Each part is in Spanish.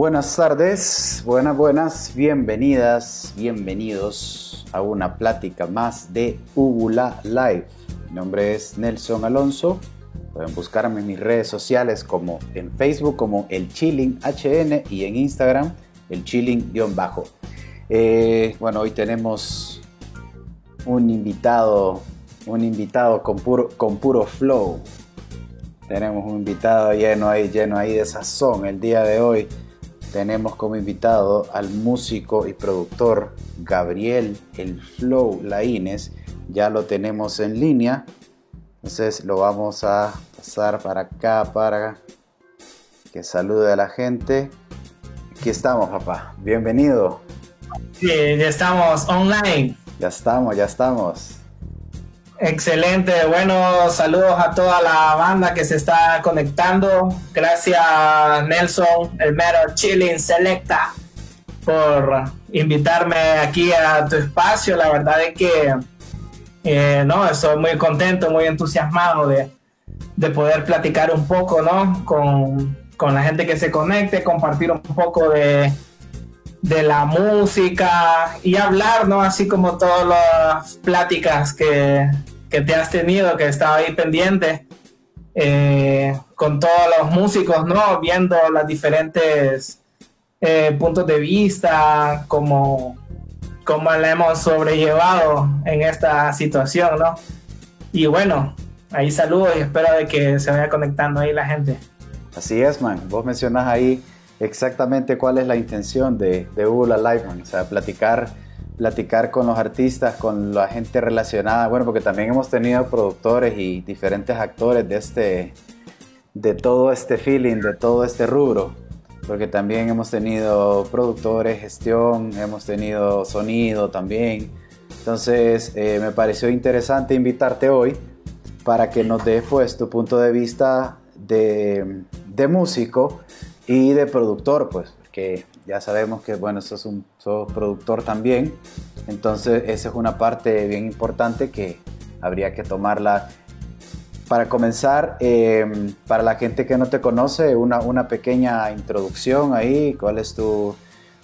Buenas tardes, buenas, buenas, bienvenidas, bienvenidos a una plática más de Ubula Live. Mi nombre es Nelson Alonso. Pueden buscarme en mis redes sociales como en Facebook como el Chilling HN y en Instagram el Chilling-bajo. Eh, bueno, hoy tenemos un invitado, un invitado con puro, con puro flow. Tenemos un invitado lleno ahí, lleno ahí de sazón el día de hoy tenemos como invitado al músico y productor Gabriel El Flow Laínez. Ya lo tenemos en línea. Entonces lo vamos a pasar para acá para que salude a la gente. Aquí estamos, papá. Bienvenido. Sí, ya estamos online. Ya estamos, ya estamos. Excelente, bueno, saludos a toda la banda que se está conectando. Gracias Nelson, el mero Chilling Selecta, por invitarme aquí a tu espacio. La verdad es que eh, no, estoy muy contento, muy entusiasmado de, de poder platicar un poco ¿no? con, con la gente que se conecte, compartir un poco de, de la música y hablar, ¿no? Así como todas las pláticas que, que te has tenido, que estaba ahí pendiente, eh, con todos los músicos, ¿no? Viendo los diferentes eh, puntos de vista, como cómo la hemos sobrellevado en esta situación, ¿no? Y bueno, ahí saludos y espero de que se vaya conectando ahí la gente. Así es, man. Vos mencionas ahí exactamente cuál es la intención de, de Google Live, man. O sea, platicar platicar con los artistas, con la gente relacionada, bueno, porque también hemos tenido productores y diferentes actores de este, de todo este feeling, de todo este rubro, porque también hemos tenido productores, gestión, hemos tenido sonido también. Entonces eh, me pareció interesante invitarte hoy para que nos des pues tu punto de vista de, de músico y de productor, pues, que ya sabemos que, bueno, sos un productor también, entonces esa es una parte bien importante que habría que tomarla. Para comenzar, eh, para la gente que no te conoce, una, una pequeña introducción ahí, ¿cuál es tu,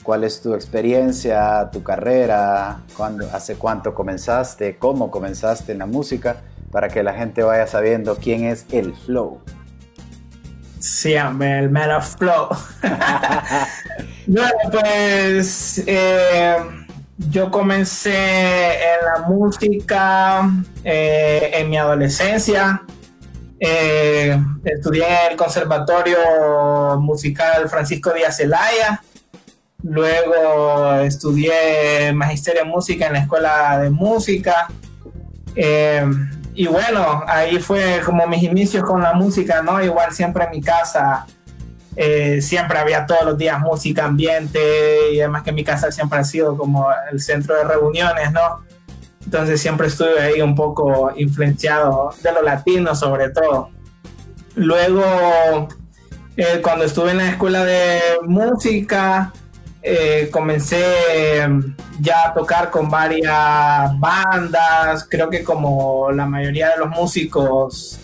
cuál es tu experiencia, tu carrera, ¿Cuándo, hace cuánto comenzaste, cómo comenzaste en la música, para que la gente vaya sabiendo quién es el Flow. Sí, el Man of Flow. bueno, pues eh, yo comencé en la música eh, en mi adolescencia. Eh, estudié en el Conservatorio Musical Francisco Díaz Zelaya. Luego estudié Magisterio en Música en la Escuela de Música y bueno, ahí fue como mis inicios con la música, ¿no? Igual siempre en mi casa, eh, siempre había todos los días música, ambiente, y además que mi casa siempre ha sido como el centro de reuniones, ¿no? Entonces siempre estuve ahí un poco influenciado de lo latino sobre todo. Luego, eh, cuando estuve en la escuela de música, eh, comencé em, ya a tocar con varias bandas, creo que como la mayoría de los músicos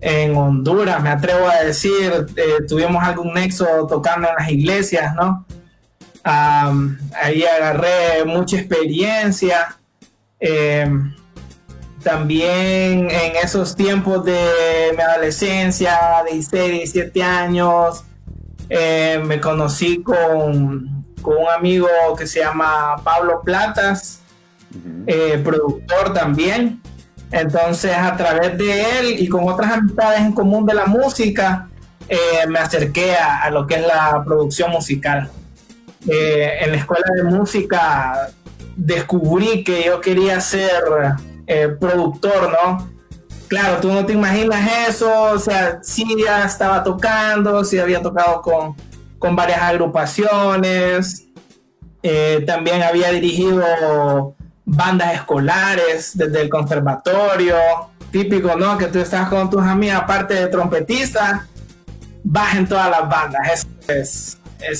en Honduras, me atrevo a decir, eh, tuvimos algún nexo tocando en las iglesias, ¿no? ahí agarré mucha experiencia. Em, también en esos tiempos de mi adolescencia, de 16, 17 años, eh, me conocí con con un amigo que se llama Pablo Platas, eh, productor también. Entonces, a través de él y con otras amistades en común de la música, eh, me acerqué a, lo que es la producción musical. Eh, en la escuela de música descubrí que yo quería ser productor, ¿no? Claro, tú no te imaginas eso, o sea, sí ya estaba tocando, sí había tocado con, con varias agrupaciones. Eh, también había dirigido bandas escolares desde el conservatorio. Típico, ¿no? Que tú estás con tus amigas, aparte de trompetista, vas en todas las bandas. Eso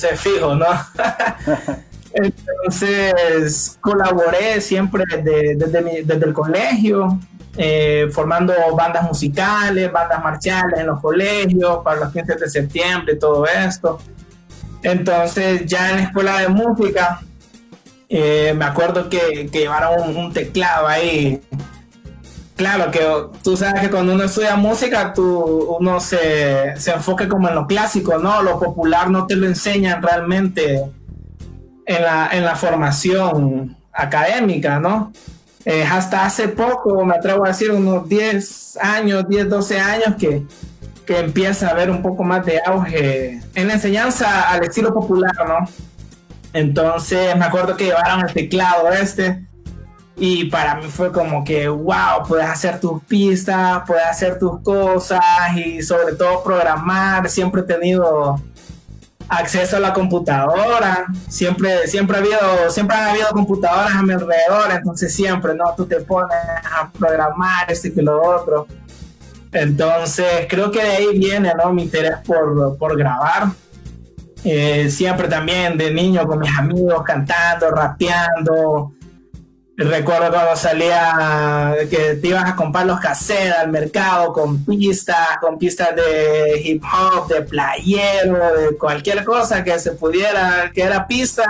es, fijo, ¿no? Entonces colaboré siempre desde, el colegio, eh, formando bandas musicales, bandas marciales en los colegios, para los 15 de septiembre, todo esto. Entonces ya en la escuela de música, eh, me acuerdo que, que llevaron un, teclado ahí. Claro que tú sabes que cuando uno estudia música, tú, uno se, se enfoca como en lo clásico, ¿no? Lo popular no te lo enseñan realmente en la, en la formación académica, ¿no? Eh, hasta hace poco, me atrevo a decir, unos 10 años, 10, 12 años que, que empieza a haber un poco más de auge en la enseñanza al estilo popular, ¿no? Entonces me acuerdo que llevaron el teclado este y para mí fue como que, wow, puedes hacer tus pistas, puedes hacer tus cosas y sobre todo programar. Siempre he tenido acceso a la computadora, siempre, siempre, ha habido, siempre han habido computadoras a mi alrededor, entonces siempre, ¿no? Tú te pones a programar esto y lo otro. Entonces creo que de ahí viene, ¿no? Mi interés por, por grabar. Eh, siempre también de niño con mis amigos cantando, rapeando. Recuerdo cuando salía que te ibas a comprar los cassettes al mercado con pistas, con pistas de hip hop, de playero, de cualquier cosa que se pudiera, que era pista.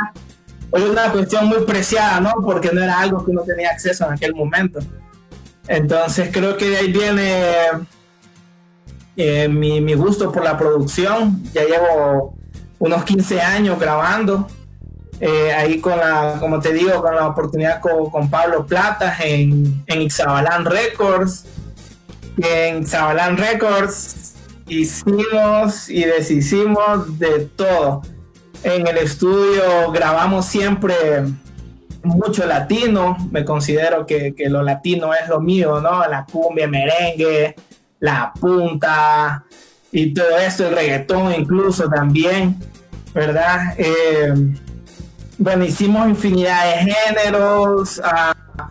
Hoy una cuestión muy preciada, ¿no? Porque no era algo que uno tenía acceso en aquel momento. Entonces creo que de ahí viene eh, mi, gusto por la producción. Ya llevo unos 15 años grabando. Eh, ahí con la, como te digo, con la oportunidad con, Pablo Plata en, en Ixabalán Records. En Ixabalán Records hicimos y deshicimos de todo. En el estudio grabamos siempre mucho latino. Me considero que, que lo latino es lo mío, ¿no? La cumbia, merengue, la punta, y todo esto, el reggaetón incluso también, ¿verdad? Eh, bueno, hicimos infinidad de géneros, uh,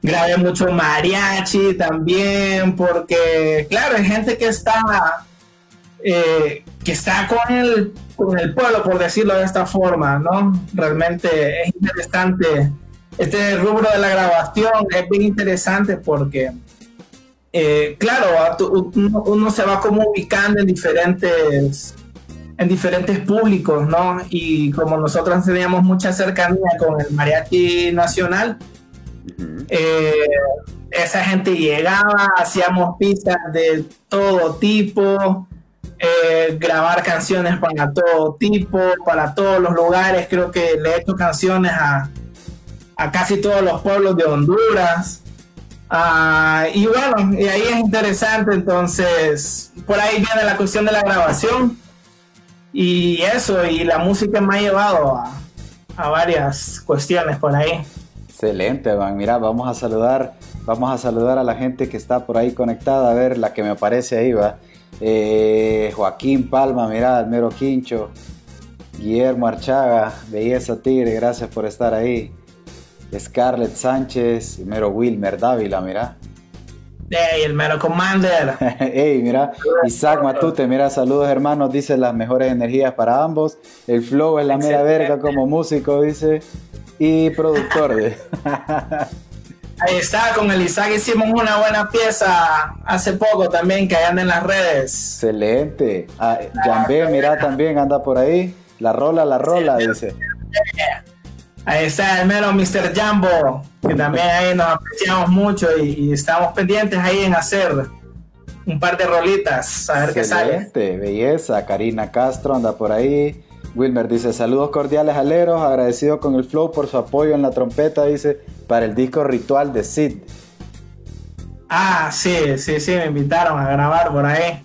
grabé mucho mariachi también, porque claro, hay gente que está, eh, que está con el, con el pueblo, por decirlo de esta forma, ¿no? Realmente es interesante. Este rubro de la grabación es bien interesante porque eh, claro, uno, se va como ubicando en diferentes en diferentes públicos, ¿no? Y como nosotros teníamos mucha cercanía con el mariachi nacional, eh, esa gente llegaba, hacíamos pistas de todo tipo, eh, grabar canciones para todo tipo, para todos los lugares. Creo que le he hecho canciones a, a casi todos los pueblos de Honduras. Ah, y bueno, y ahí es interesante, entonces, por ahí viene la cuestión de la grabación y eso, y la música me ha llevado a, varias cuestiones por ahí. Excelente, Van. Mira, vamos a saludar, vamos a saludar a la gente que está por ahí conectada, a ver la que me aparece ahí, va. Eh, Joaquín Palma, mira, el mero Quincho, Guillermo Archaga, Belleza Tigre, gracias por estar ahí. Scarlett Sánchez, mero Wilmer Dávila, mira. Hey, el mero Commander. Hey, mira, Isaac Matute, mira, saludos hermanos, dice las mejores energías para ambos. El flow es la mera verga como músico, dice, y productor. Ahí está, con el Isaac hicimos una buena pieza hace poco también que anda en las redes. Excelente. Ah, mira, también anda por ahí. La rola, la rola, dice. Ahí está el mero Mr. Jambo, que también ahí nos apreciamos mucho y, estamos pendientes ahí en hacer un par de rolitas, a ver qué sale. belleza. Karina Castro anda por ahí. Wilmer dice, saludos cordiales aleros, agradecido con el flow por su apoyo en la trompeta, dice, para el disco ritual de Sid. Ah, sí, sí, sí, me invitaron a grabar por ahí.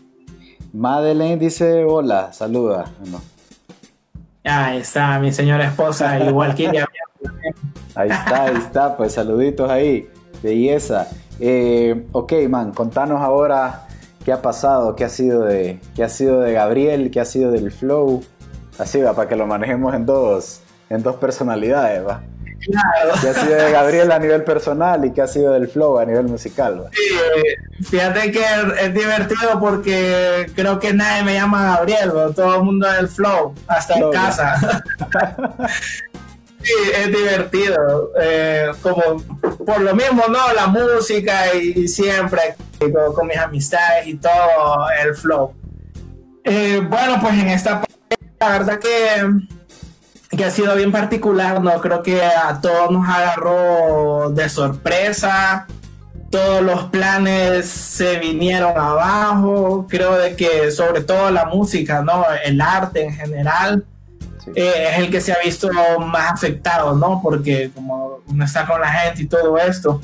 Madeleine dice, hola, saluda. Ahí está mi señora esposa, igual que ella. Ahí está, ahí está, pues saluditos ahí, belleza. Eh, ok, man, contanos ahora qué ha pasado, qué ha sido de, qué ha sido de Gabriel, qué ha sido del flow. Así va, para que lo manejemos en dos, en dos personalidades, va. ¿Qué ha sido de Gabriel a nivel personal y qué ha sido del flow a nivel musical? Sí, fíjate que es divertido porque creo que nadie me llama Gabriel, todo el mundo es el flow, hasta en casa. sí, es divertido. Eh, como por lo mismo, ¿no? La música y, siempre con, mis amistades y todo el flow. Eh, bueno, pues en esta la verdad que, que ha sido bien particular, ¿no? Creo que a todos nos agarró de sorpresa, todos los planes se vinieron abajo, creo de que sobre todo la música, ¿no? El arte en general. Eh, es el que se ha visto más afectado, ¿no? Porque como uno está con la gente y todo esto.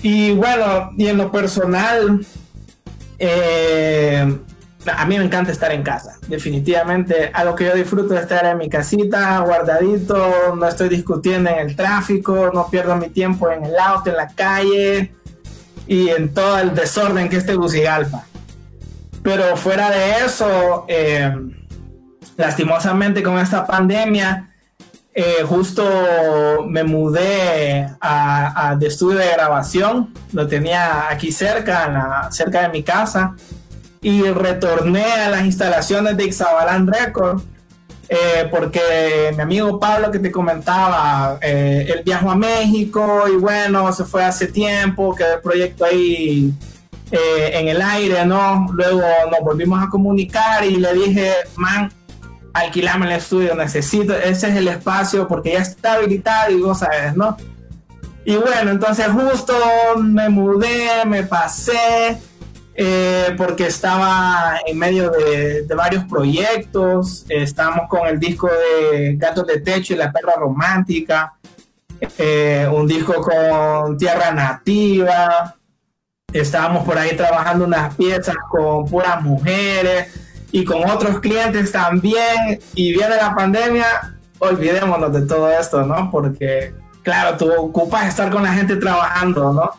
Y bueno, y en lo personal, eh, a mí me encanta estar en casa, definitivamente. Algo que yo disfruto de estar en mi casita, guardadito, no estoy discutiendo en el tráfico, no pierdo mi tiempo en el auto, en la calle y en todo el desorden que es Tegucigalpa. Pero fuera de eso, eh, lastimosamente con esta pandemia, eh, justo me mudé a, de estudio de grabación, lo tenía aquí cerca, cerca de mi casa y retorné a las instalaciones de Ixabalán Record. Eh, porque mi amigo Pablo que te comentaba, eh, él viajó a México y bueno, se fue hace tiempo, quedó el proyecto ahí eh, en el aire, ¿no? Luego nos volvimos a comunicar y le dije, man, alquilame el estudio, necesito, ese es el espacio porque ya está habilitado y vos sabes, ¿no? Y bueno, entonces justo me mudé, me pasé, eh, porque estaba en medio de, varios proyectos. estábamos con el disco de Gatos de Techo y La Perra Romántica, eh, un disco con Tierra Nativa. Estábamos por ahí trabajando unas piezas con puras mujeres y con otros clientes también. Y viene la pandemia, olvidémonos de todo esto, ¿no? Porque, claro, tú ocupas estar con la gente trabajando, ¿no?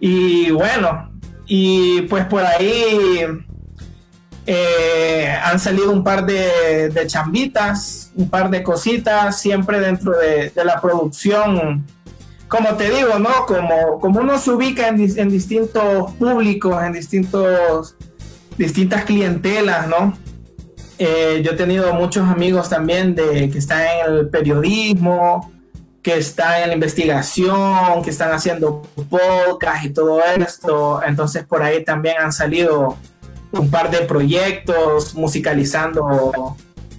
Y bueno, y pues por ahí eh, han salido un par de, chambitas, un par de cositas, siempre dentro de, la producción. Como te digo, ¿no? Como, como uno se ubica en, distintos públicos, en distintos, distintas clientelas, ¿no? Eh, yo he tenido muchos amigos también de, que están en el periodismo, que están en la investigación, que están haciendo podcast y todo esto. Entonces por ahí también han salido un par de proyectos musicalizando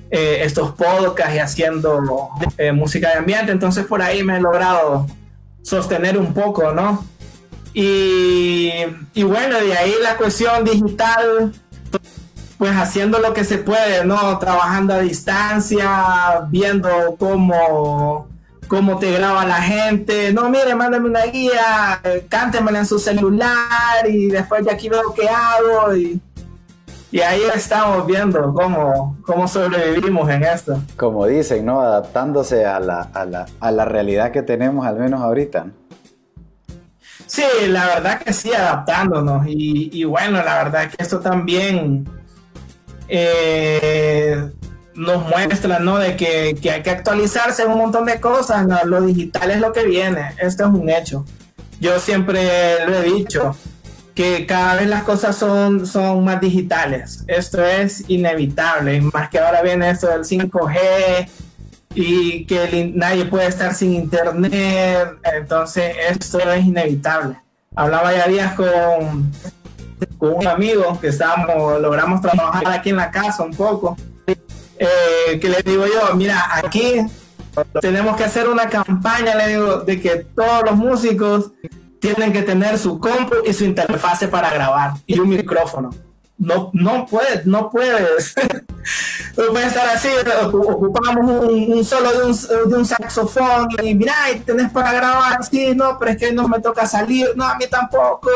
eh, estos podcasts y haciendo eh, música de ambiente. Entonces por ahí me he logrado sostener un poco, ¿no? Y, y bueno, de ahí la cuestión digital, pues haciendo lo que se puede, ¿no? Trabajando a distancia, viendo cómo cómo te graba la gente. No, mire, mándame una guía, cántemela en su celular y después de aquí veo qué hago. Y, y ahí estamos viendo cómo, cómo sobrevivimos en esto. Como dicen, ¿no? Adaptándose a la, a la, a la realidad que tenemos, al menos ahorita. Sí, la verdad que sí, adaptándonos. Y, y bueno, la verdad que esto también eh, nos muestra, ¿no? De que, hay que actualizarse un montón de cosas, Lo digital es lo que viene, esto es un hecho. Yo siempre lo he dicho, que cada vez las cosas son, son más digitales. Esto es inevitable, más que ahora viene esto del 5G y que nadie puede estar sin internet, entonces esto es inevitable. Hablaba ya días con, con un amigo que estábamos, logramos trabajar aquí en la casa un poco eh, que le digo yo, mira, aquí tenemos que hacer una campaña, le digo, de que todos los músicos tienen que tener su compu y su interfase para grabar y un micrófono. No, no puedes, no puedes. no puedes estar así, ocupamos un, solo de un, saxofón y mira, tenés para grabar, sí, no, pero es que no me toca salir, no, a mí tampoco.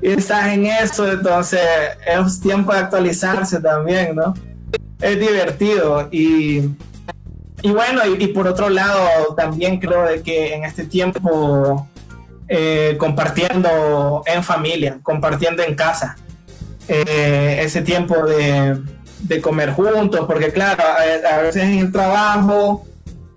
Y estás en eso, entonces es tiempo de actualizarse también, ¿no? Es divertido y, y bueno, y, por otro lado también creo de que en este tiempo eh, compartiendo en familia, compartiendo en casa, eh, ese tiempo de, de, comer juntos, porque claro, a, veces en el trabajo,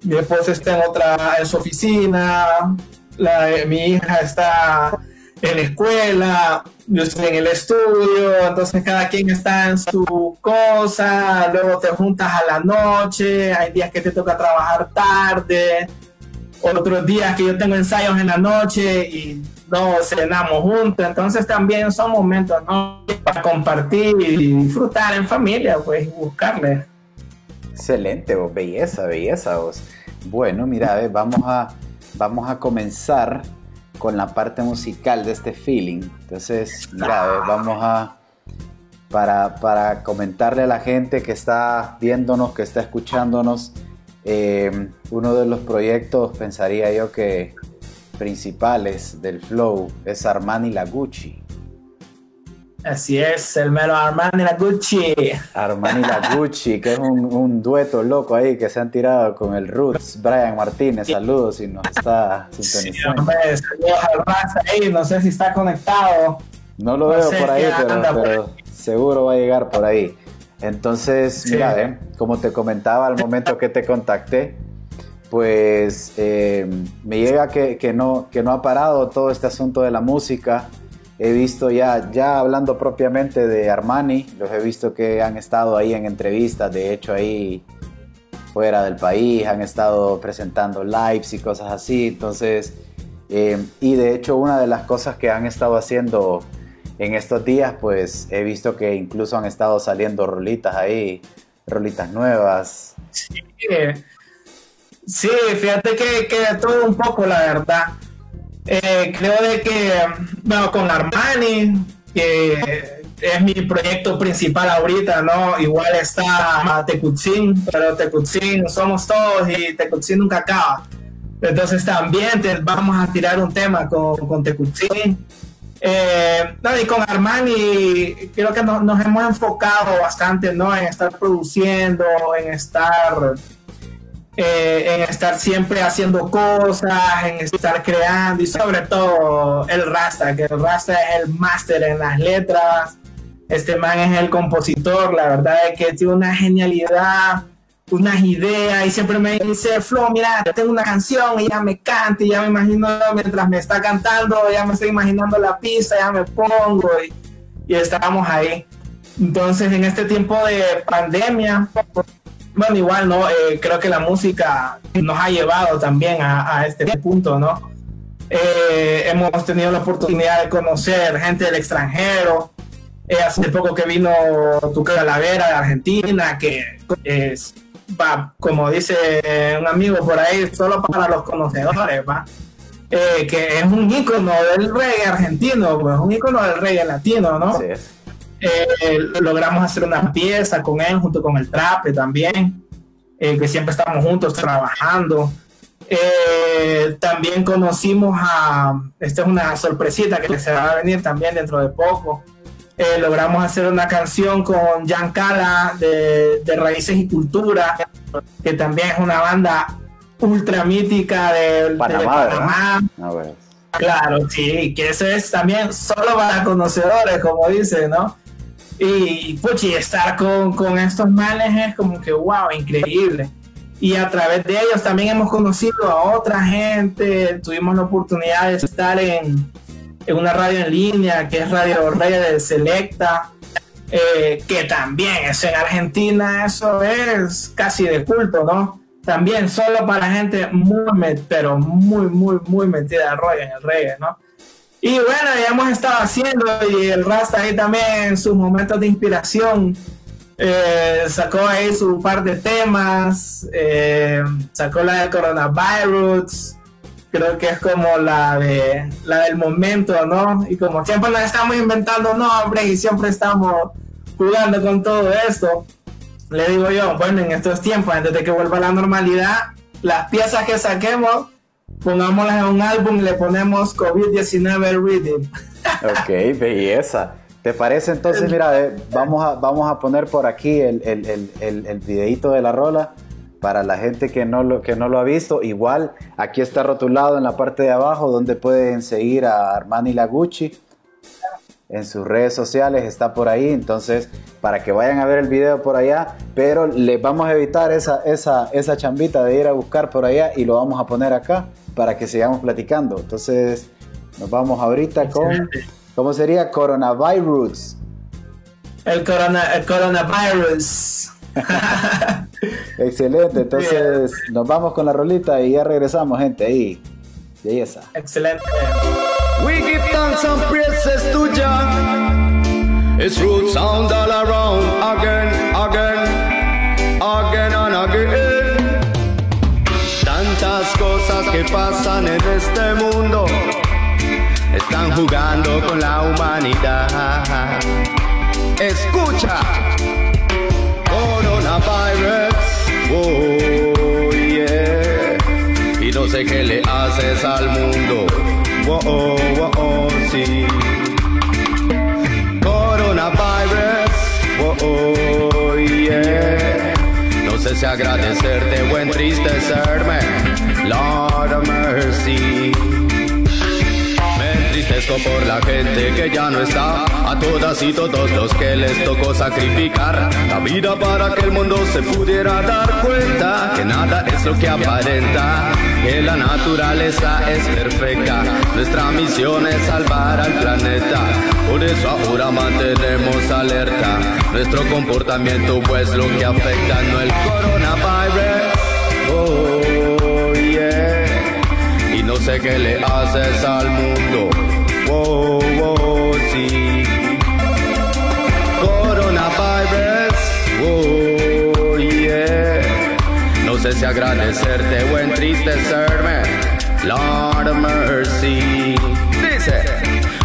mi esposa está en otra, en su oficina, la, mi hija está en la escuela, yo estoy en el estudio, entonces cada quien está en su cosa, luego te juntas a la noche, hay días que te toca trabajar tarde, otros días que yo tengo ensayos en la noche y no cenamos juntos, entonces también son momentos ¿no? para compartir y disfrutar en familia, pues buscarle. Excelente, vos, belleza, belleza, vos. Bueno, mira, vamos a, vamos a comenzar con la parte musical de este feeling. Entonces, mira, vamos a, para, para, comentarle a la gente que está viéndonos, que está escuchándonos, eh, uno de los proyectos, pensaría yo que principales del Flow es Armani La Gucci. Así es, el mero Armani La Gucci. Armani La Gucci, que es un, dueto loco ahí que se han tirado con el Roots. Brian Martínez, saludos si nos está sintonizando. Sí, saludos al ahí, no sé si está conectado. No lo veo por ahí, pero, seguro va a llegar por ahí. Entonces, mira, eh, como te comentaba al momento que te contacté, pues eh, me llega que, que, no, que no ha parado todo este asunto de la música he visto ya, ya hablando propiamente de Armani, los he visto que han estado ahí en entrevistas, de hecho ahí fuera del país, han estado presentando lives y cosas así, entonces, eh, y de hecho una de las cosas que han estado haciendo en estos días, pues he visto que incluso han estado saliendo rolitas ahí, rolitas nuevas. Sí, fíjate que, que todo un poco, la verdad. Eh, creo de que, bueno, con Armani, que es mi proyecto principal ahorita, ¿no? Igual está Tecutzin, pero Tecutzin somos todos y Tecutzin nunca acaba. Entonces también te, vamos a tirar un tema con, con Tecutzin. Eh, no, y con Armani creo que nos hemos enfocado bastante, ¿no? En estar produciendo, en estar eh, en estar siempre haciendo cosas, en estar creando y sobre todo el Rasta, que el Rasta es el máster en las letras, este man es el compositor, la verdad es que tiene una genialidad, unas ideas y siempre me dice, Flo, mira, tengo una canción y ya me canta y ya me imagino mientras me está cantando, ya me estoy imaginando la pista, ya me pongo y, y estamos ahí. Entonces en este tiempo de pandemia, bueno, igual, ¿no? Eh, creo que la música nos ha llevado también a, este punto, ¿no? Eh, hemos tenido la oportunidad de conocer gente del extranjero. Eh, hace poco que vino tu Calavera de Argentina, que es, como dice un amigo por ahí, solo para los conocedores, ¿va? que es un ícono del reggae argentino, pues un ícono del reggae latino, ¿no? Eh, logramos hacer una pieza con él junto con el Trape también, eh, que siempre estamos juntos trabajando. Eh, también conocimos a, esta es una sorpresita que se va a venir también dentro de poco. logramos hacer una canción con Jan Cala de, Raíces y Cultura, que también es una banda ultra mítica de Panamá. Claro, sí, que eso es también solo para conocedores, como dice, ¿no? Y, puchi, estar con, con estos manes es como que, wow, increíble. Y a través de ellos también hemos conocido a otra gente, tuvimos la oportunidad de estar en, en una radio en línea, que es Radio Rey de Selecta, eh, que también es en Argentina, eso es casi de culto, ¿no? También solo para gente muy, pero muy, muy, muy metida de rollo en el reggae, ¿no? Y bueno, ya hemos estado haciendo y el Rasta ahí también en sus momentos de inspiración eh, sacó ahí su par de temas, eh, sacó la de coronavirus, creo que es como la de la del momento, ¿no? Y como siempre nos estamos inventando nombres y siempre estamos jugando con todo esto, le digo yo, bueno, en estos tiempos, antes de que vuelva la normalidad, las piezas que saquemos pongámoslas en un álbum y le ponemos COVID-19 Reading. ok, belleza. ¿Te parece entonces? Mira, eh, vamos, a, vamos a poner por aquí el, el, el, el, videito de la rola para la gente que no, lo, que no lo ha visto. Igual, aquí está rotulado en la parte de abajo donde pueden seguir a Armani Lagucci en sus redes sociales, está por ahí, entonces para que vayan a ver el video por allá, pero les vamos a evitar esa, esa, esa chambita de ir a buscar por allá y lo vamos a poner acá para que sigamos platicando. Entonces nos vamos ahorita con, ¿cómo sería? Coronavirus. El, corona, el coronavirus. Excelente, entonces nos vamos con la rolita y ya regresamos, gente, ahí. Belleza. Excelente. We give thanks and praises to Jah. His roots sound all around again, again, again and again. Tantas cosas que pasan en este mundo están jugando con la humanidad. Escucha, coronavirus. Oh, yeah. Y no sé qué le haces al mundo oh, oh, oh, sí. Coronavirus, oh, oh yeah. No sé si agradecerte o entristecerme, Lord of mercy. Por la gente que ya no está, a todas y todos los que les tocó sacrificar la vida para que el mundo se pudiera dar cuenta que nada es lo que aparenta, que la naturaleza es perfecta. Nuestra misión es salvar al planeta, por eso ahora mantenemos alerta nuestro comportamiento, pues lo que afecta no el coronavirus. Oh, yeah. Y no sé qué le haces al mundo. Oh, oh, sí. Coronavirus. Oh, yeah. No sé si agradecerte o entristecerme. Lord of mercy.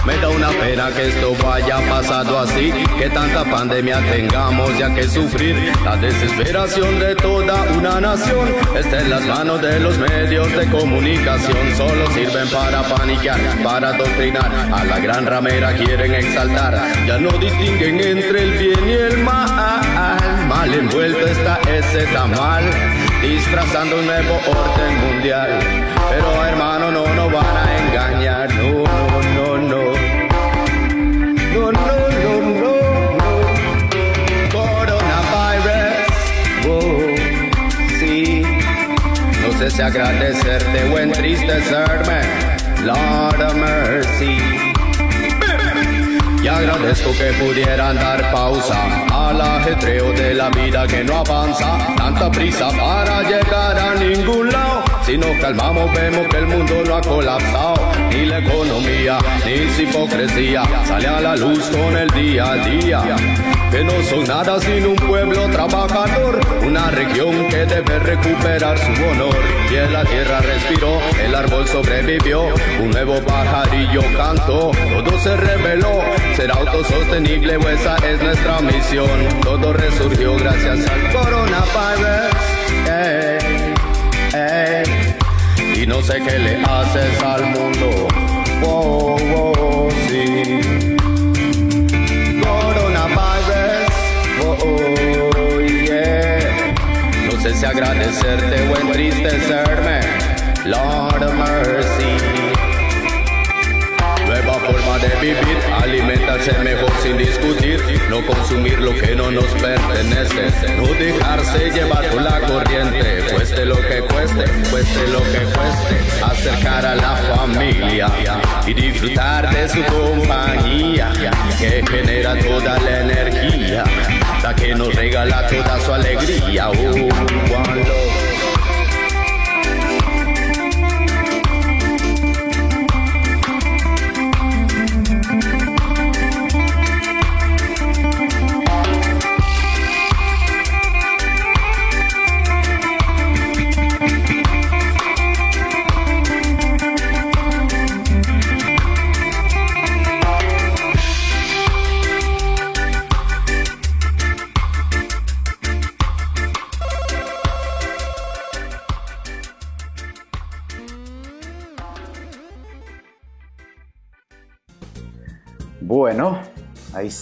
Me da una pena que esto vaya pasado así, que tanta pandemia tengamos ya que sufrir. La desesperación de toda una nación está en las manos de los medios de comunicación. Solo sirven para paniquear, para adoctrinar. A la gran ramera quieren exaltar. Ya no distinguen entre el bien y el mal. Mal envuelto está ese tamal, disfrazando un nuevo orden mundial. Pero hermano, no nos van a engañar. No, sé agradecerte o entristecerme, Lord of mercy. Y agradezco que pudieran dar pausa al ajetreo de la vida que no avanza. Tanta prisa para llegar a ningún lado. Si nos calmamos vemos que el mundo no ha colapsado. Ni la economía, ni su hipocresía sale a la luz con el día a día. Que no son nada sin un pueblo trabajador. Una región que debe recuperar su honor. Y en la tierra respiró, el árbol sobrevivió. Un nuevo pajarillo cantó, todo se reveló. Ser autosostenible, pues esa es nuestra misión. Todo resurgió gracias al coronavirus. No sé qué le haces al mundo. Oh, oh, sí. Coronavirus. Oh, oh, yeah. No sé si agradecerte o entristecerme. Lord mercy. Nueva forma de vivir, alimentarse mejor sin discutir, no consumir lo que no nos pertenece, no dejarse llevar por la corriente, cueste lo que cueste, cueste lo que cueste, acercar a la familia y disfrutar de su compañía, que genera toda la energía, la que nos regala toda su alegría. Oh, one love.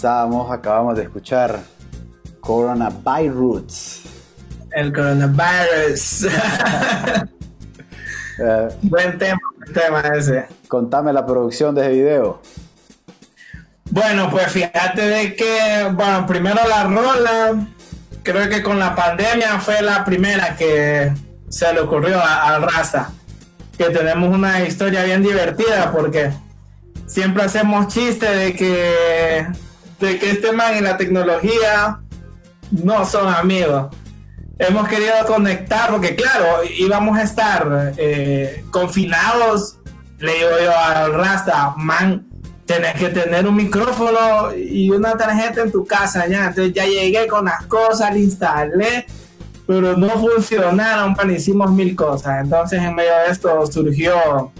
Estábamos, acabamos de escuchar Coronavirus. El coronavirus. Eh, buen tema, buen tema ese. contame la producción de ese video. Bueno, pues fíjate de que, bueno, primero la rola, creo que con la pandemia fue la primera que se le ocurrió a- al Raza. Que tenemos una historia bien divertida porque siempre hacemos chiste de que, de que este man y la tecnología no son amigos. Hemos querido conectar porque, claro, íbamos a estar eh, confinados. Le digo yo al Rasta, man, tenés que tener un micrófono y una tarjeta en tu casa ya. Entonces ya llegué con las cosas, le instalé, pero no funcionaron, pan, hicimos mil cosas. Entonces en medio de esto surgió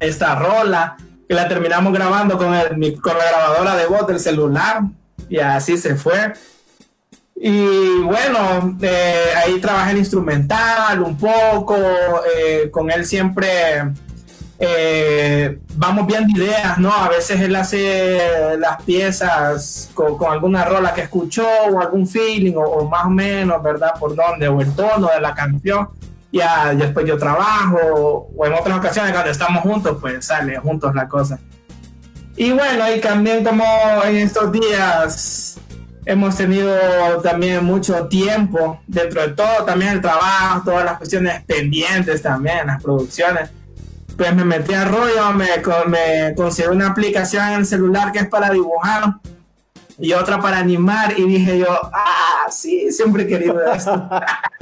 esta rola, y la terminamos grabando con, el, con la grabadora de voz del celular y así se fue. Y bueno, eh, ahí trabajé el instrumental un poco, eh, con él siempre eh, vamos viendo ideas, ¿no? A veces él hace las piezas con, alguna rola que escuchó o algún feeling o, más o menos, ¿verdad? Por dónde, o el tono de la canción. Ya después yo trabajo o en otras ocasiones cuando estamos juntos, pues sale juntos la cosa. Y bueno, y también como en estos días hemos tenido también mucho tiempo dentro de todo, también el trabajo, todas las cuestiones pendientes también, las producciones pues me metí a rollo, me, me conseguí una aplicación en el celular que es para dibujar y otra para animar y dije yo, ah, sí, siempre he querido esto.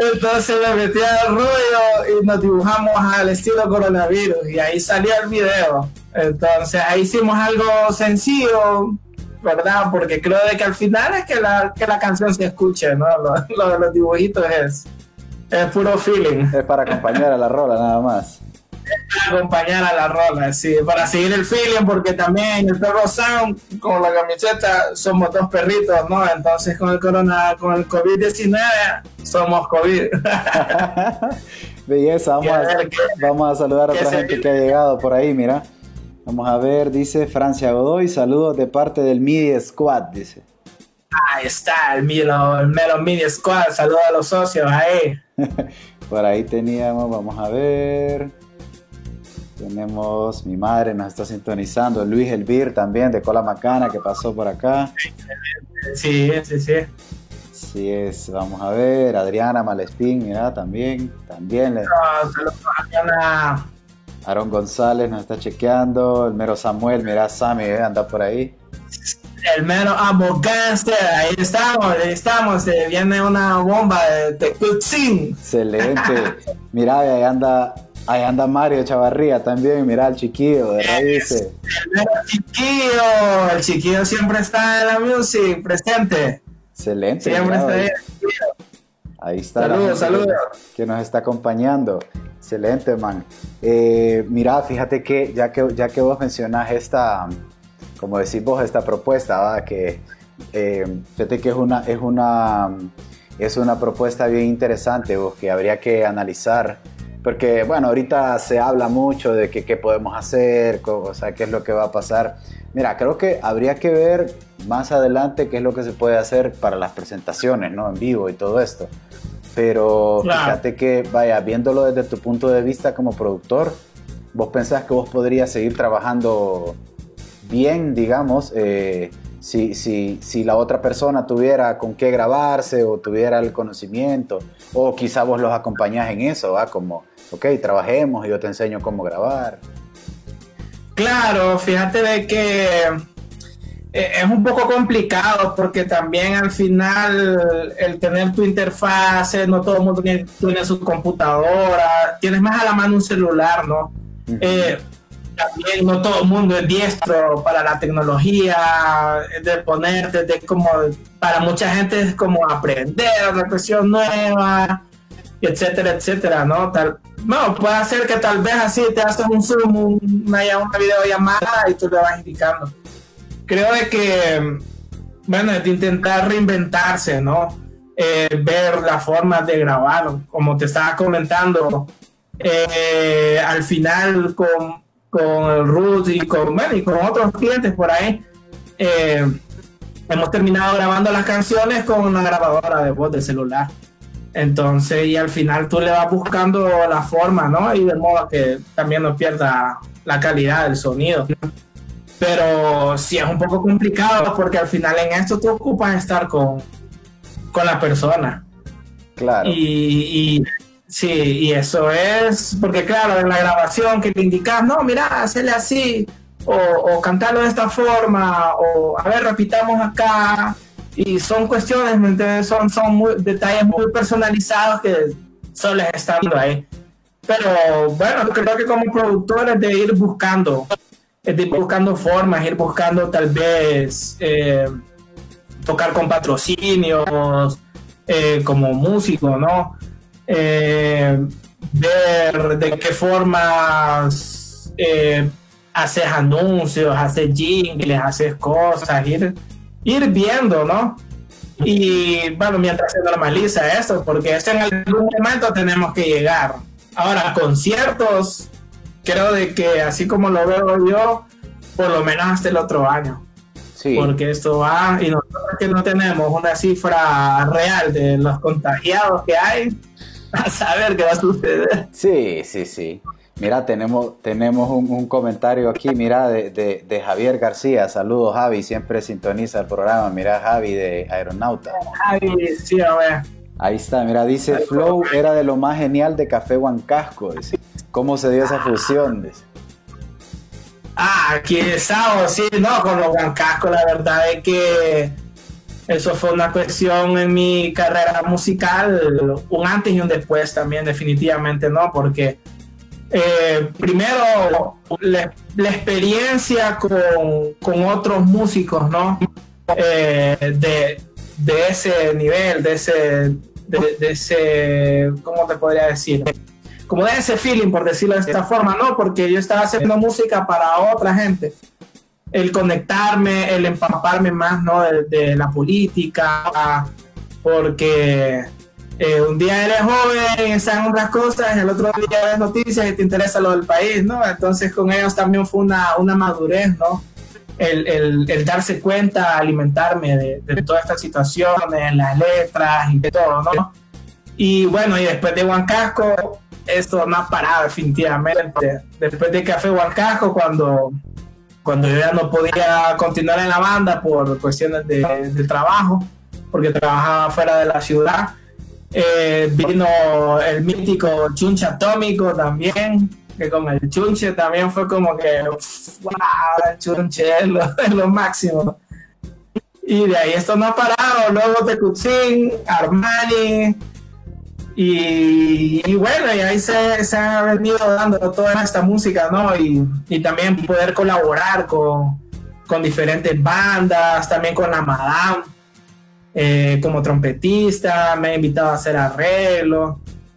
Entonces me metí al rollo y nos dibujamos al estilo coronavirus y ahí salió el video. Entonces ahí hicimos algo sencillo, ¿verdad? Porque creo de que al final es que la, que la canción se escuche, ¿no? Lo, de los dibujitos es es puro feeling. Es para acompañar a la rola nada más. Acompañar a la rola, sí, para seguir el feeling, porque también el perro Sound, con la camiseta, somos dos perritos, ¿no? Entonces con el corona, con el COVID-19, somos COVID. Belleza, vamos a, vamos a saludar a otra gente que ha llegado por ahí, mira. Vamos a ver, dice Francia Godoy, saludos de parte del MIDI Squad, dice. Ahí está, el Melo, el Melo MIDI Squad, saludos a los socios ahí. por ahí teníamos, vamos a ver. Tenemos, mi madre nos está sintonizando, Luis Elvir también de Cola Macana que pasó por acá. Sí, sí, sí. Sí es, vamos a ver, Adriana Malespín, mira, también, también. Le... saludos a Adriana. Aaron González nos está chequeando, el mero Samuel, mira, Sammy, eh, anda por ahí. El mero amo ahí estamos, ahí estamos, se viene una bomba de, de Excelente. Mira, ahí anda, ahí anda Mario Chavarría también, mira el chiquillo de raíces. El chiquillo, el chiquillo siempre está en la music, presente. Excelente. Siempre está ahí. Ahí está. Saludos, saludos. Que nos está acompañando. Excelente, man. Eh, mira, fíjate que ya que ya que vos mencionas esta como decís vos, esta propuesta, que eh, fíjate que es una, es, una, es una propuesta bien interesante que habría que analizar. Porque, bueno, ahorita se habla mucho de qué podemos hacer, o sea, qué es lo que va a pasar. Mira, creo que habría que ver más adelante qué es lo que se puede hacer para las presentaciones, ¿no? En vivo y todo esto. Pero fíjate que, vaya, viéndolo desde tu punto de vista como productor, vos pensás que vos podrías seguir trabajando bien, digamos, eh, si, si, si, la otra persona tuviera con qué grabarse o tuviera el conocimiento, o quizá vos los acompañás en eso, ¿va? Como, ok, trabajemos y yo te enseño cómo grabar. Claro, fíjate de que eh, es un poco complicado porque también al final el tener tu interfaz, no todo el mundo tiene, su computadora, tienes más a la mano un celular, ¿no? También no todo el mundo es diestro para la tecnología, de ponerte, de como, para mucha gente es como aprender una cuestión nueva, etcétera, etcétera, ¿no? Tal, no, puede ser que tal vez así te haces un Zoom, una, una videollamada y tú te vas indicando. Creo de que, bueno, de intentar reinventarse, ¿no? Eh, ver la forma de grabar, como te estaba comentando, eh, al final con con el Ruth y con, y con otros clientes por ahí, eh, hemos terminado grabando las canciones con una grabadora de voz de celular. Entonces, y al final tú le vas buscando la forma, ¿no? Y de modo que también no pierda la calidad del sonido. Pero sí es un poco complicado porque al final en esto tú ocupas estar con, con la persona. Claro. y Sí, y eso es, porque claro, en la grabación que te indicas, no, mira, hacerle así, o, cantarlo de esta forma, o a ver, repitamos acá, y son cuestiones, son, son detalles muy personalizados que solo estando ahí. Pero bueno, creo que como productores de ir buscando, de ir buscando formas, ir buscando tal vez eh, tocar con patrocinios, eh, como músico, ¿no? Eh, ver de qué formas eh, haces anuncios, haces jingles, haces cosas, ir, ir viendo, ¿no? Y bueno, mientras se normaliza esto, porque esto en algún momento tenemos que llegar. Ahora, conciertos, creo de que así como lo veo yo, por lo menos hasta el otro año. Sí. Porque esto va, y nosotros que no tenemos una cifra real de los contagiados que hay, a saber qué va a suceder. Sí, sí, sí. Mira, tenemos, tenemos un, comentario aquí, mira, de, de, Javier García. Saludos, Javi, siempre sintoniza el programa. Mira, Javi de Aeronauta. Javi, sí, a ver. Ahí está, mira, dice Flow era de lo más genial de Café Huancasco. ¿Cómo se dio esa fusión? Ah, aquí estamos, sí, no, con los Huancasco, la verdad es que eso fue una cuestión en mi carrera musical, un antes y un después también, definitivamente, ¿no? Porque eh, primero la, experiencia con, otros músicos, ¿no? Eh, de, ese nivel, de ese, de, ese, ¿cómo te podría decir? Como de ese feeling, por decirlo de esta forma, ¿no? Porque yo estaba haciendo música para otra gente. El conectarme, el empaparme más, ¿no? de la política, porque eh, un día eres joven, están otras cosas, el otro día ves noticias y te interesa lo del país, ¿no? Entonces con ellos también fue una, una madurez, ¿no? El, el, el, darse cuenta, alimentarme de, de todas estas situaciones, las letras y todo, ¿no? Y bueno, y después de Huancasco, esto no ha parado definitivamente. Después de Café Huancasco, cuando, cuando yo ya no podía continuar en la banda por cuestiones de, trabajo, porque trabajaba fuera de la ciudad, eh, vino el mítico Chunche Atómico también, que con el Chunche también fue como que, wow, el Chunche es lo, máximo. Y de ahí esto no ha parado, luego Tecutzin, Armani, y, bueno, y ahí se, se, ha venido dando toda esta música, ¿no? Y, y también poder colaborar con, con diferentes bandas, también con la Madame eh, como trompetista, me han invitado a hacer arreglos,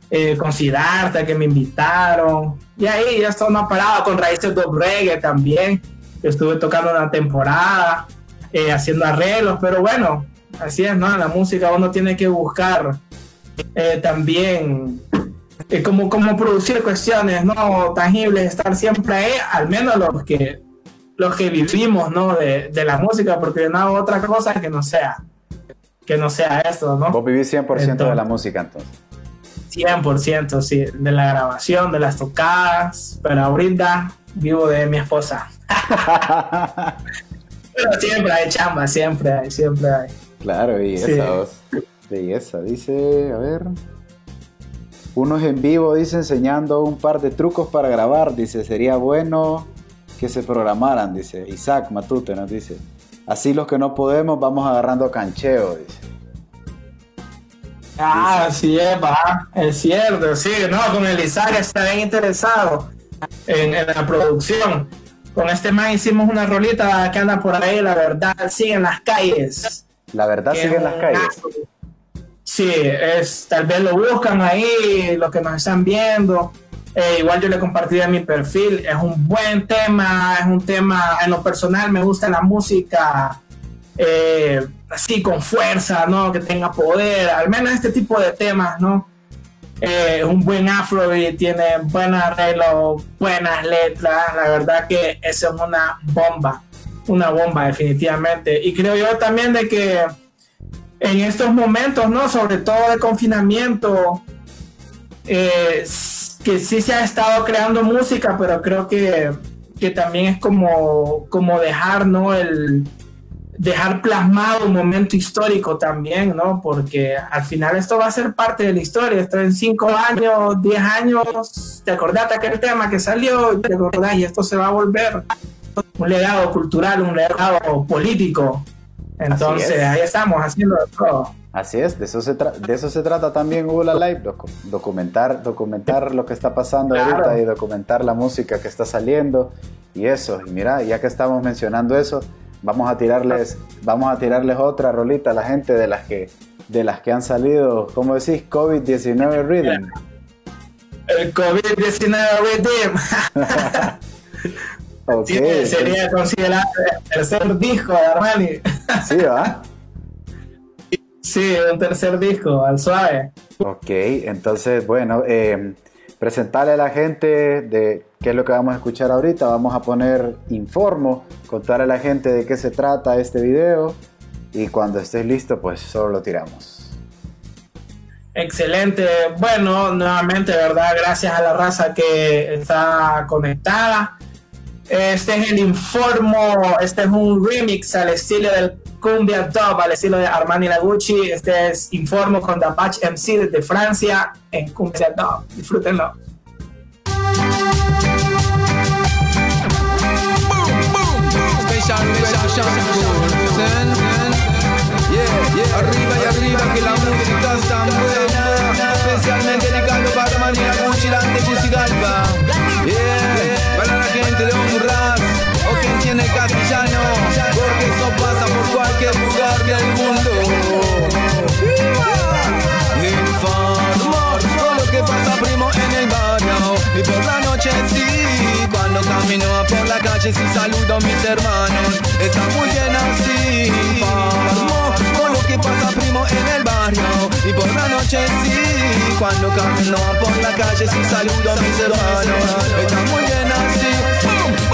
eh, con Siddhartha que me invitaron. Y ahí ya esto no ha parado con Raíces de Reggae también. estuve tocando una temporada, eh, haciendo arreglos, pero bueno, así es, ¿no? La música uno tiene que buscar eh, también como, como producir cuestiones no tangibles, estar siempre ahí, al menos los que los que vivimos ¿no? de, de la música, porque no hago otra cosa que no sea que no sea esto, ¿no? Vos vivís 100% de la música entonces. 100%, sí, de la grabación, de las tocadas, pero ahorita vivo de mi esposa. pero siempre hay chamba, siempre hay, siempre hay. Claro, belleza, belleza. Dice, a ver. Unos en vivo, dice, enseñando un par de trucos para grabar. Dice, sería bueno que se programaran, dice. Isaac Matute nos dice. Así los que no podemos vamos agarrando cancheo, dice. Ah, sí es, va. Es cierto, sí, no, con el Isaac está bien interesado en, la producción. Con este man hicimos una rolita que anda por ahí, la verdad sigue en las calles. La verdad sigue en las calles. Sí, es, tal vez lo buscan ahí, los que nos están viendo. Eh, igual yo le compartí en mi perfil, es un buen tema, es un tema, en lo personal me gusta la música eh, así con fuerza, ¿no? Que tenga poder, al menos este tipo de temas, ¿no? Eh, un buen afrobeat, tiene buen arreglo, buenas letras, la verdad que es una bomba, una bomba definitivamente. Y creo yo también de que en estos momentos, ¿no? Sobre todo de confinamiento, eh, que sí se ha estado creando música, pero creo que, también es como, como dejar, ¿no? El dejar plasmado un momento histórico también, ¿no? Porque al final esto va a ser parte de la historia. Esto en cinco años, diez años, te acordás de aquel tema que salió, te acordás, y esto se va a volver un legado cultural, un legado político. Entonces, ahí estamos haciendo todo. Así es, de eso se, de eso se trata también Google Live, documentar, documentar lo que está pasando ahorita y documentar la música que está saliendo y eso. Y mira, ya que estamos mencionando eso, vamos a tirarles, vamos a tirarles otra rolita a la gente de las que, de las que han salido, ¿cómo decís? COVID-19 Rhythm. El COVID-19 Rhythm. Okay. sería considerado el tercer disco de Armani. Sí, ¿va? sí, un tercer disco, al suave. Ok, entonces, bueno, eh, presentarle a la gente de qué es lo que vamos a escuchar ahorita. Vamos a poner informo, contarle a la gente de qué se trata este video y cuando estés listo, pues solo lo tiramos. Excelente. Bueno, nuevamente, ¿verdad? Gracias a la raza que está conectada. Este es el Informo, este es un remix al estilo del Cumbia Dub, al estilo de Armani Lagucci. Este es Informo con The Batch MC desde Francia en Cumbia Dub. Disfrútenlo. Arriba y arriba que la música cuando camino por la calle sí saludo a mis hermanos, está muy bien así. Informo todo lo que pasa primo en el barrio y por la noche sí, cuando camino por la calle sí saludo a mis hermanos, está muy bien.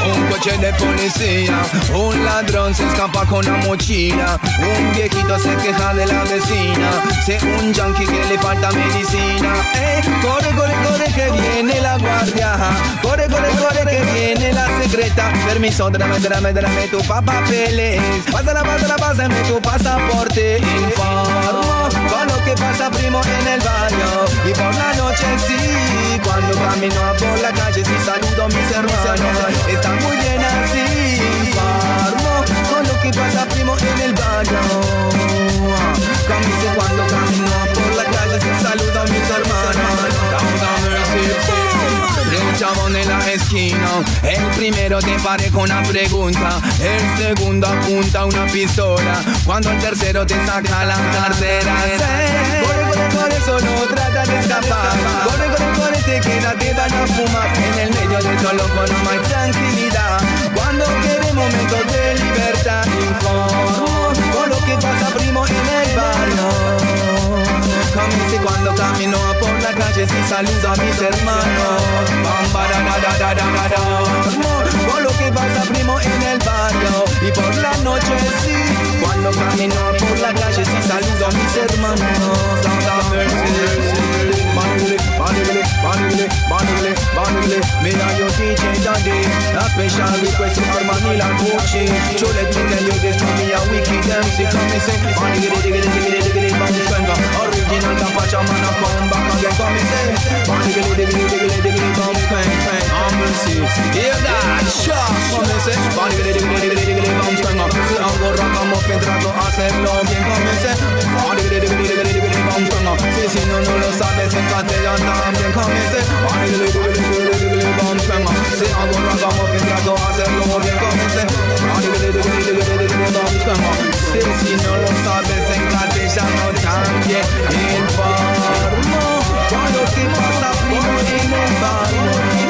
Un coche de policía, un ladrón se escapa con la mochila, un viejito se queja de la vecina, sé un junkie que le falta medicina. Eh, corre, corre, corre que viene la guardia, corre, corre, corre que viene la secreta. Permiso, drame, drame, drame tu papeles, pásala, pásala, pásame tu pasaporte. Informo con lo que pasa primo en el barrio y por la noche sí, cuando camino por la calle sí saludo a mis hermanos muy bien así. Farmo con lo que pasa primo en el barrio. Camisa cuando camino por la calle se saluda a mis hermanos. Chabón en la esquina, el primero te pare con una pregunta, el segundo apunta una pistola, cuando el tercero te saca la cartera. Corre, corre, corre, solo trata de escapar. Corre, corre, corre, te queda, te van a fumar. En el medio de todo loco no hay tranquilidad. Cuando quiere momentos de libertad, informo con lo que pasa primo en el barrio. Camiste cuando camino por la calle si saludo a mis hermanos. Con lo que pasa primo en el barrio y por la noche sí. Cuando camino por la calle si saludo a mis hermanos. Banigly Me and your DJ Dandy A special request from Manila Gucci So let me tell you this from me a wicked MC Come and say Banigly, diggly, diggly, diggly, bangy living on the man I come back again. Come and say, bang, diggly, diggly, diggly, diggly, bang, bang, bang, ambulance. Hear that? Shock. Come and say, bang, diggly, diggly, diggly, diggly, bang, bang, up. See, I'm gonna rock, I'm come and say, bang, diggly, diggly, diggly, diggly, bang, bang, up. See, no, no, sabes, and can't you, come and say, bang, diggly, diggly, diggly, diggly, bang, bang, up. See, I'm gonna rock, I'm come and say, bang, diggly, diggly, diggly, diggly, bang, bang, up. See, no, no, sabes, and can't informo Cuando te pasa primo en el barrio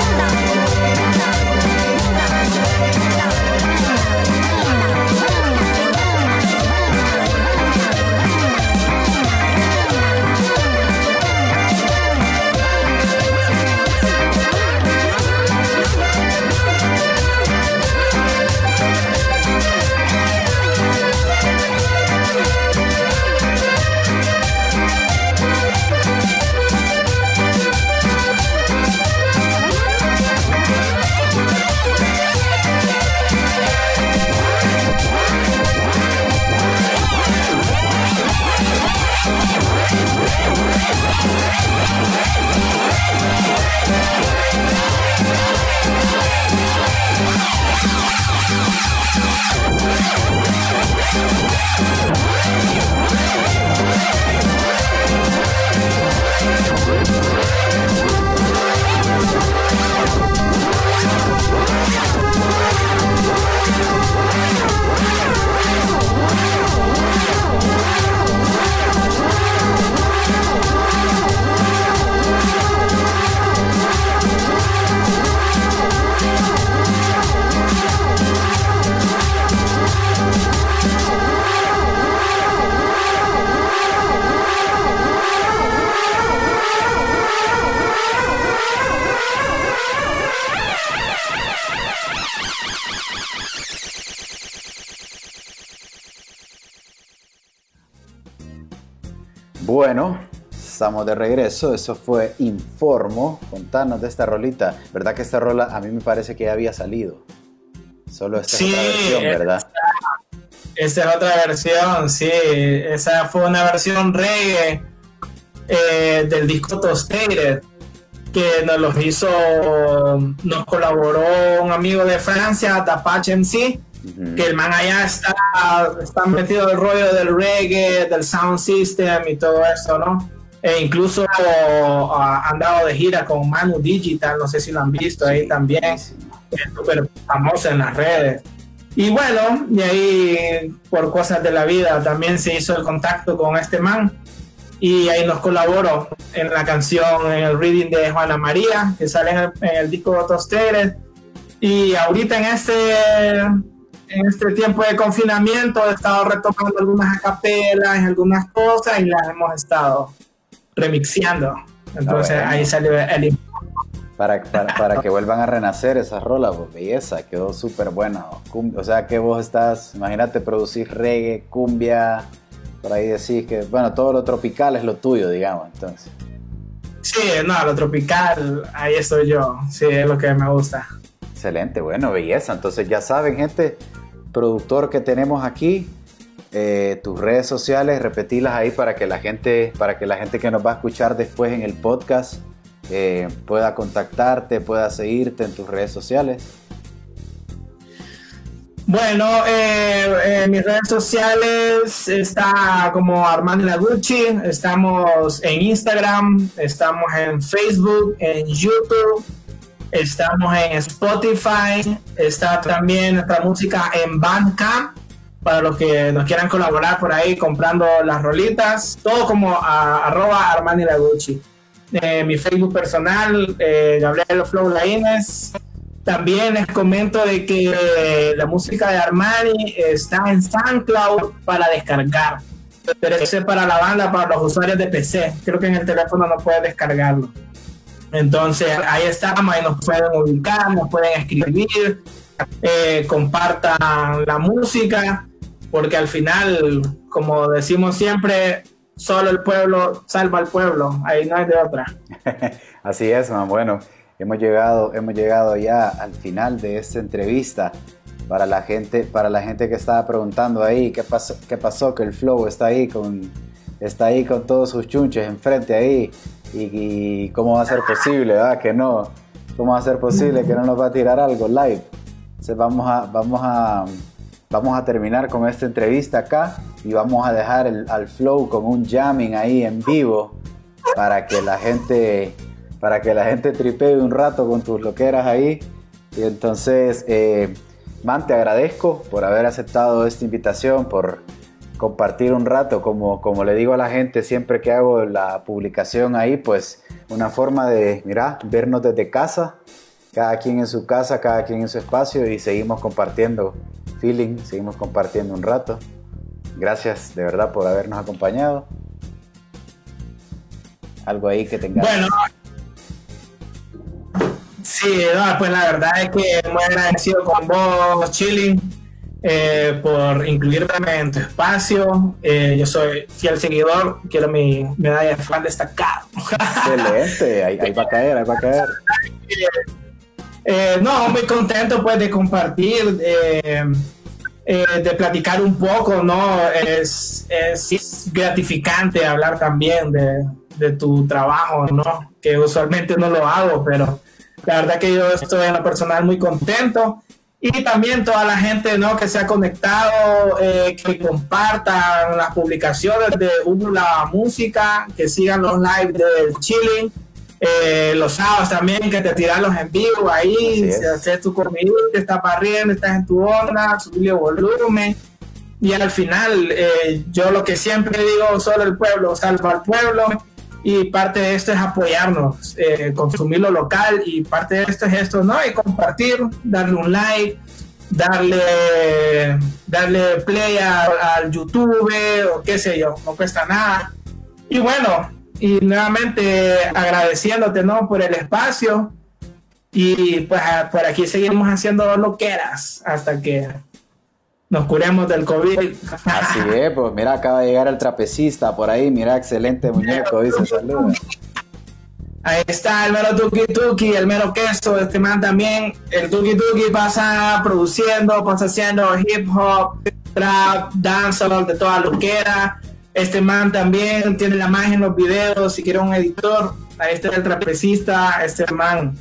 estamos de regreso. Eso fue Informo. Contanos de esta rolita. ¿Verdad que esta rola a mí me parece que ya había salido? Solo esta Sí, otra versión, ¿verdad? Esa es otra versión, sí. Esa fue una versión reggae eh, del disco Toasted que nos los hizo, nos colaboró un amigo de Francia, Tapache MC, que el man allá está, está metido el rollo del reggae, del sound system y todo eso, ¿no? E incluso ah, han dado de gira con Manu Digital, no sé si lo han visto ahí también es súper famosa en las redes. Y bueno, y ahí por cosas de la vida también se hizo el contacto con este man y ahí nos colaboró en la canción, en el reading de Juana María, que sale en el, en el disco Tosteres. Y ahorita en este, en este tiempo de confinamiento he estado retomando algunas acapelas, algunas cosas y las hemos estado remixeando. Entonces bueno. ahí salió el Para, para, para que vuelvan a renacer esas rolas, pues belleza, quedó súper buena. O sea que vos estás, imagínate producir reggae, cumbia, por ahí decís que, bueno, todo lo tropical es lo tuyo, digamos, entonces. Sí, no, lo tropical, ahí estoy yo. Sí, es lo que me gusta. Excelente, bueno, belleza. Entonces ya saben, gente, productor que tenemos aquí, eh, tus redes sociales, repetilas ahí para que la gente, para que la gente que nos va a escuchar después en el podcast eh, pueda contactarte, pueda seguirte en tus redes sociales. Bueno, eh, mis redes sociales está como Armando Lagucci, estamos en Instagram, estamos en Facebook, en YouTube, estamos en Spotify, está también nuestra música en Bandcamp para los que nos quieran colaborar por ahí comprando las rolitas, todo como arroba Armani Lagucci. Eh, mi Facebook personal, eh, Gabriel Flow Laínez. También les comento de que la música de Armani está en SoundCloud para descargar. Pero eso es para la banda, para los usuarios de PC. Creo que en el teléfono no puedes descargarlo. Entonces ahí estamos, ahí nos pueden ubicar, nos pueden escribir, eh, compartan la música, porque al final, como decimos siempre, solo el pueblo salva al pueblo, ahí no hay de otra. Así es, man. Bueno, hemos llegado, hemos llegado ya al final de esta entrevista. Para la gente, para la gente que estaba preguntando ahí, ¿qué pasó? ¿Qué pasó? Que el flow está ahí con, está ahí con todos sus chunches enfrente ahí. Y, y cómo va a ser posible, ¿verdad? Que no. ¿Cómo va a ser posible que no nos va a tirar algo live? Entonces vamos a, vamos a, vamos a terminar con esta entrevista acá y vamos a dejar el- al flow con un jamming ahí en vivo para que la gente para que la gente tripee un rato con tus loqueras ahí. Y entonces eh, man te agradezco por haber aceptado esta invitación por compartir un rato. Como como le digo a la gente siempre que hago la publicación ahí pues una forma de mira vernos desde casa cada quien en su casa cada quien en su espacio y seguimos compartiendo feeling seguimos compartiendo un rato gracias de verdad por habernos acompañado algo ahí que tengas Bueno, sí, no, pues la verdad es que muy agradecido con vos, Chilling, eh, por incluirme en tu espacio. Eh, yo soy fiel seguidor, quiero mi medalla de fan destacado. Excelente, ahí, ahí va a caer, ahí va a caer. Eh, no, muy contento pues de compartir, eh, eh, de platicar un poco, ¿no? Es, es gratificante hablar también de, de tu trabajo, ¿no? Que usualmente no lo hago, pero la verdad que yo estoy en lo personal muy contento. Y también toda la gente ¿no? que se ha conectado, eh, que compartan las publicaciones de la Música, que sigan los lives del Chilling. Eh, los sábados también que te tiran los en vivo ahí, se haces tu comidita, estás barriendo, estás en tu onda, subirle volumen. Y al final, eh, yo lo que siempre digo, solo el pueblo salva al pueblo. Y parte de esto es apoyarnos, eh, consumir lo local. Y parte de esto es esto, ¿no? Y compartir, darle un like, darle, darle play al YouTube o qué sé yo, no cuesta nada. Y bueno, y nuevamente agradeciéndote, ¿no? Por el espacio. Y pues a- por aquí seguimos haciendo lo que eras hasta que nos curemos del COVID. Así es, pues mira, acaba de llegar el trapecista por ahí, mira, excelente muñeco, dice saludos. Ahí está el mero Tuki Tuki, el mero queso, este man también. El Tuki Tuki pasa produciendo, pasa haciendo hip hop, trap, dancehall, de toda loquera. Este man también tiene la magia en los videos, si quiere un editor, ahí está el trapecista, este man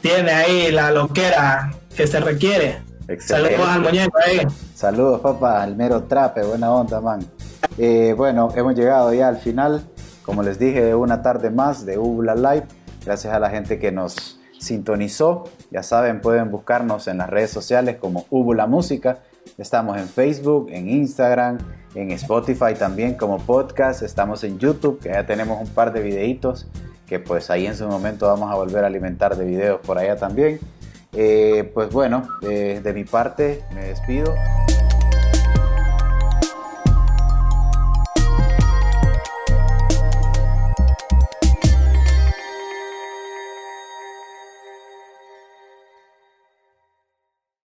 tiene ahí la loquera que se requiere. Saludos al muñeco ahí. Saludos, papá, al mero trape, buena onda, man. Eh, bueno, hemos llegado ya al final, como les dije, una tarde más de Ubla Live. Gracias a la gente que nos sintonizó. Ya saben, pueden buscarnos en las redes sociales como Ubula Música. Estamos en Facebook, en Instagram, en Spotify también como podcast. Estamos en YouTube, que ya tenemos un par de videitos que pues ahí en su momento vamos a volver a alimentar de videos por allá también. Eh, pues bueno, de mi parte me despido.